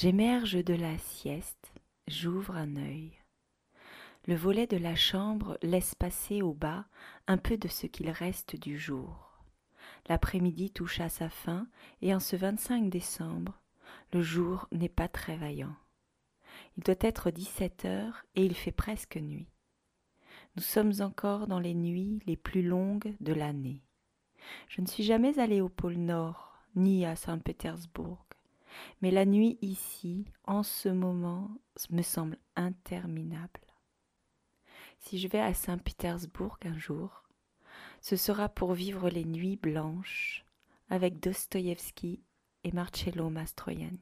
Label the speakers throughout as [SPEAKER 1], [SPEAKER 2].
[SPEAKER 1] J'émerge de la sieste, j'ouvre un œil. Le volet de la chambre laisse passer au bas un peu de ce qu'il reste du jour. L'après-midi touche à sa fin et en ce 25 décembre, le jour n'est pas très vaillant. Il doit être 17 heures et il fait presque nuit. Nous sommes encore dans les nuits les plus longues de l'année. Je ne suis jamais allé au pôle Nord ni à Saint-Pétersbourg, mais la nuit ici, en ce moment, me semble interminable. Si je vais à Saint-Pétersbourg un jour, ce sera pour vivre les nuits blanches avec Dostoïevski et Marcello Mastroianni.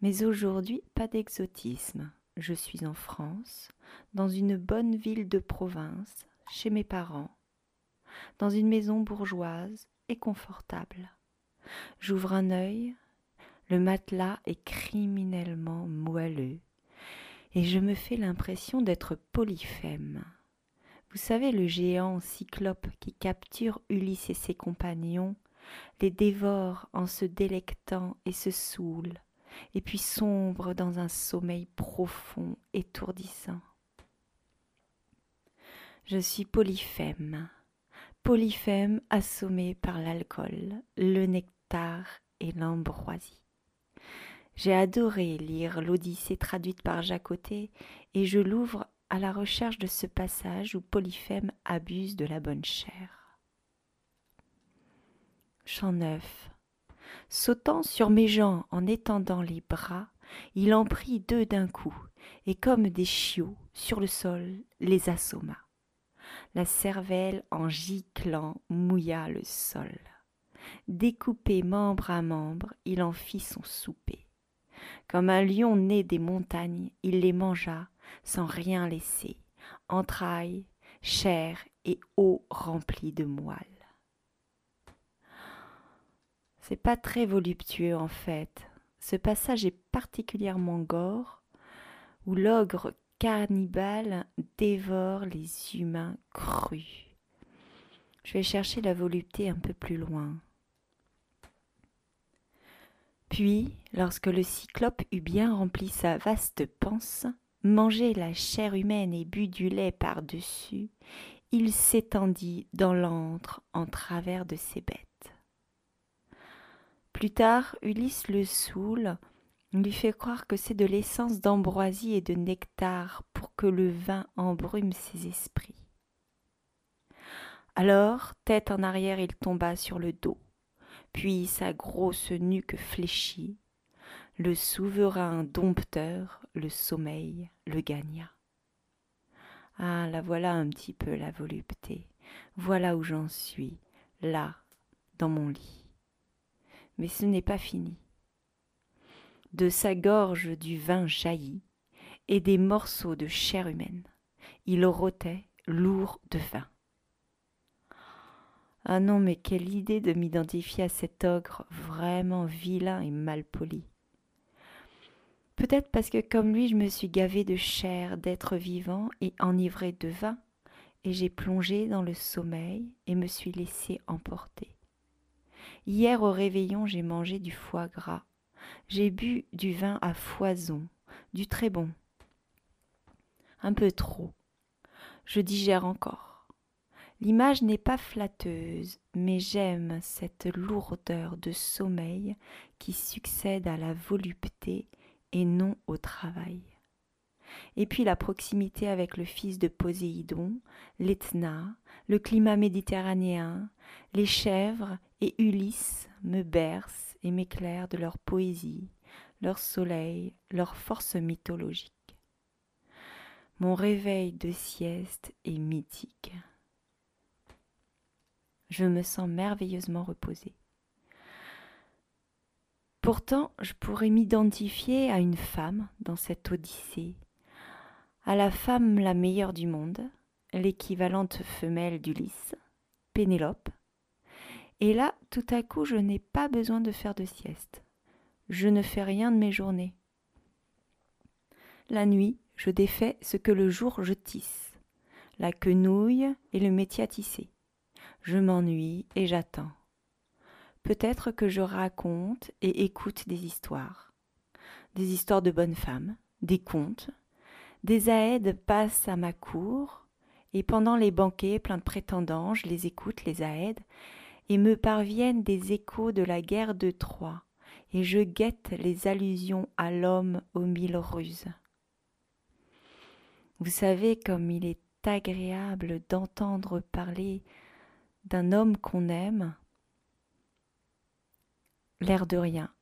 [SPEAKER 1] Mais aujourd'hui, pas d'exotisme. Je suis en France, dans une bonne ville de province, chez mes parents, dans une maison bourgeoise et confortable. J'ouvre un œil, le matelas est criminellement moelleux, et je me fais l'impression d'être polyphème. Vous savez, le géant cyclope qui capture Ulysse et ses compagnons, les dévore en se délectant et se saoule, et puis sombre dans un sommeil profond, étourdissant. Je suis polyphème, polyphème assommé par l'alcool, le nectar et l'ambroisie. J'ai adoré lire l'Odyssée traduite par Jacotet et je l'ouvre à la recherche de ce passage où Polyphème abuse de la bonne chair. Chant neuf. Sautant sur mes gens en étendant les bras, il en prit deux d'un coup, et comme des chiots sur le sol les assomma. La cervelle en giclant mouilla le sol. Découpé membre à membre, il en fit son souper. Comme un lion né des montagnes, il les mangea sans rien laisser, entrailles, chair et eau remplie de moelle. C'est pas très voluptueux en fait. Ce passage est particulièrement gore, où l'ogre cannibale dévore les humains crus. Je vais chercher la volupté un peu plus loin. Puis, lorsque le cyclope eut bien rempli sa vaste panse, mangé la chair humaine et bu du lait par-dessus, il s'étendit dans l'antre en travers de ses bêtes. Plus tard, Ulysse le saoule, lui fait croire que c'est de l'essence d'ambroisie et de nectar pour que le vin embrume ses esprits. Alors, tête en arrière, il tomba sur le dos, puis sa grosse nuque fléchit, le souverain dompteur, le sommeil, le gagna. Ah, la voilà un petit peu la volupté, voilà où j'en suis, là, dans mon lit mais ce n'est pas fini. De sa gorge du vin jaillit, et des morceaux de chair humaine. Il rôtait lourd de vin. Ah non, mais quelle idée de m'identifier à cet ogre vraiment vilain et mal poli. Peut-être parce que comme lui je me suis gavé de chair d'être vivant et enivré de vin, et j'ai plongé dans le sommeil et me suis laissé emporter. Hier au réveillon, j'ai mangé du foie gras. J'ai bu du vin à foison, du très bon. Un peu trop. Je digère encore. L'image n'est pas flatteuse, mais j'aime cette lourdeur de sommeil qui succède à la volupté et non au travail. Et puis la proximité avec le fils de Poséidon, l'Etna, le climat méditerranéen, les chèvres et Ulysse me bercent et m'éclairent de leur poésie, leur soleil, leur force mythologique. Mon réveil de sieste est mythique. Je me sens merveilleusement reposée. Pourtant, je pourrais m'identifier à une femme dans cette odyssée, à la femme la meilleure du monde, l'équivalente femelle d'Ulysse, Pénélope, et là, tout à coup, je n'ai pas besoin de faire de sieste. Je ne fais rien de mes journées. La nuit, je défais ce que le jour je tisse. La quenouille et le métier à. Je m'ennuie et j'attends. Peut-être que je raconte et écoute des histoires. Des histoires de bonnes femmes, des contes. Des aèdes passent à ma cour, et pendant les banquets pleins de prétendants, je les écoute, les aèdes, et me parviennent des échos de la guerre de Troie, et je guette les allusions à l'homme aux mille ruses. Vous savez comme il est agréable d'entendre parler d'un homme qu'on aime, l'air de rien,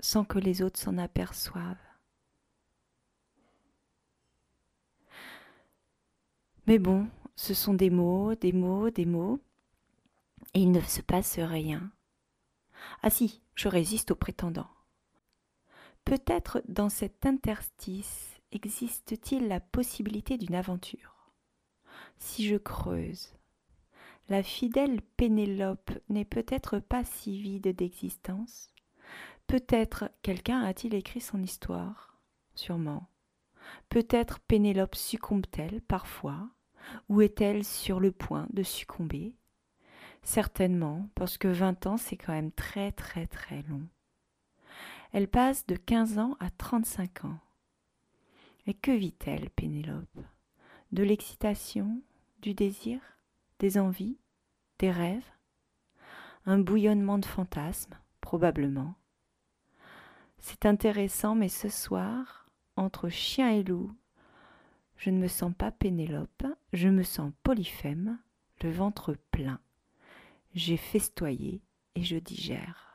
[SPEAKER 1] sans que les autres s'en aperçoivent. Mais bon, ce sont des mots, des mots, des mots, et il ne se passe rien. Ah si, je résiste aux prétendants. Peut-être dans cet interstice existe-t-il la possibilité d'une aventure Si je creuse, la fidèle Pénélope n'est peut-être pas si vide d'existence. Peut-être quelqu'un a-t-il écrit son histoire? Sûrement. Peut-être Pénélope succombe-t-elle parfois, ou est-elle sur le point de succomber? Certainement, parce que vingt ans, c'est quand même très très très long. Elle passe de quinze ans à trente-cinq ans. Mais que vit-elle, Pénélope? De l'excitation, du désir, des envies, des rêves Un bouillonnement de fantasmes, probablement. C'est intéressant, mais ce soir, entre chien et loup, je ne me sens pas Pénélope, je me sens Polyphème, le ventre plein. J'ai festoyé et je digère.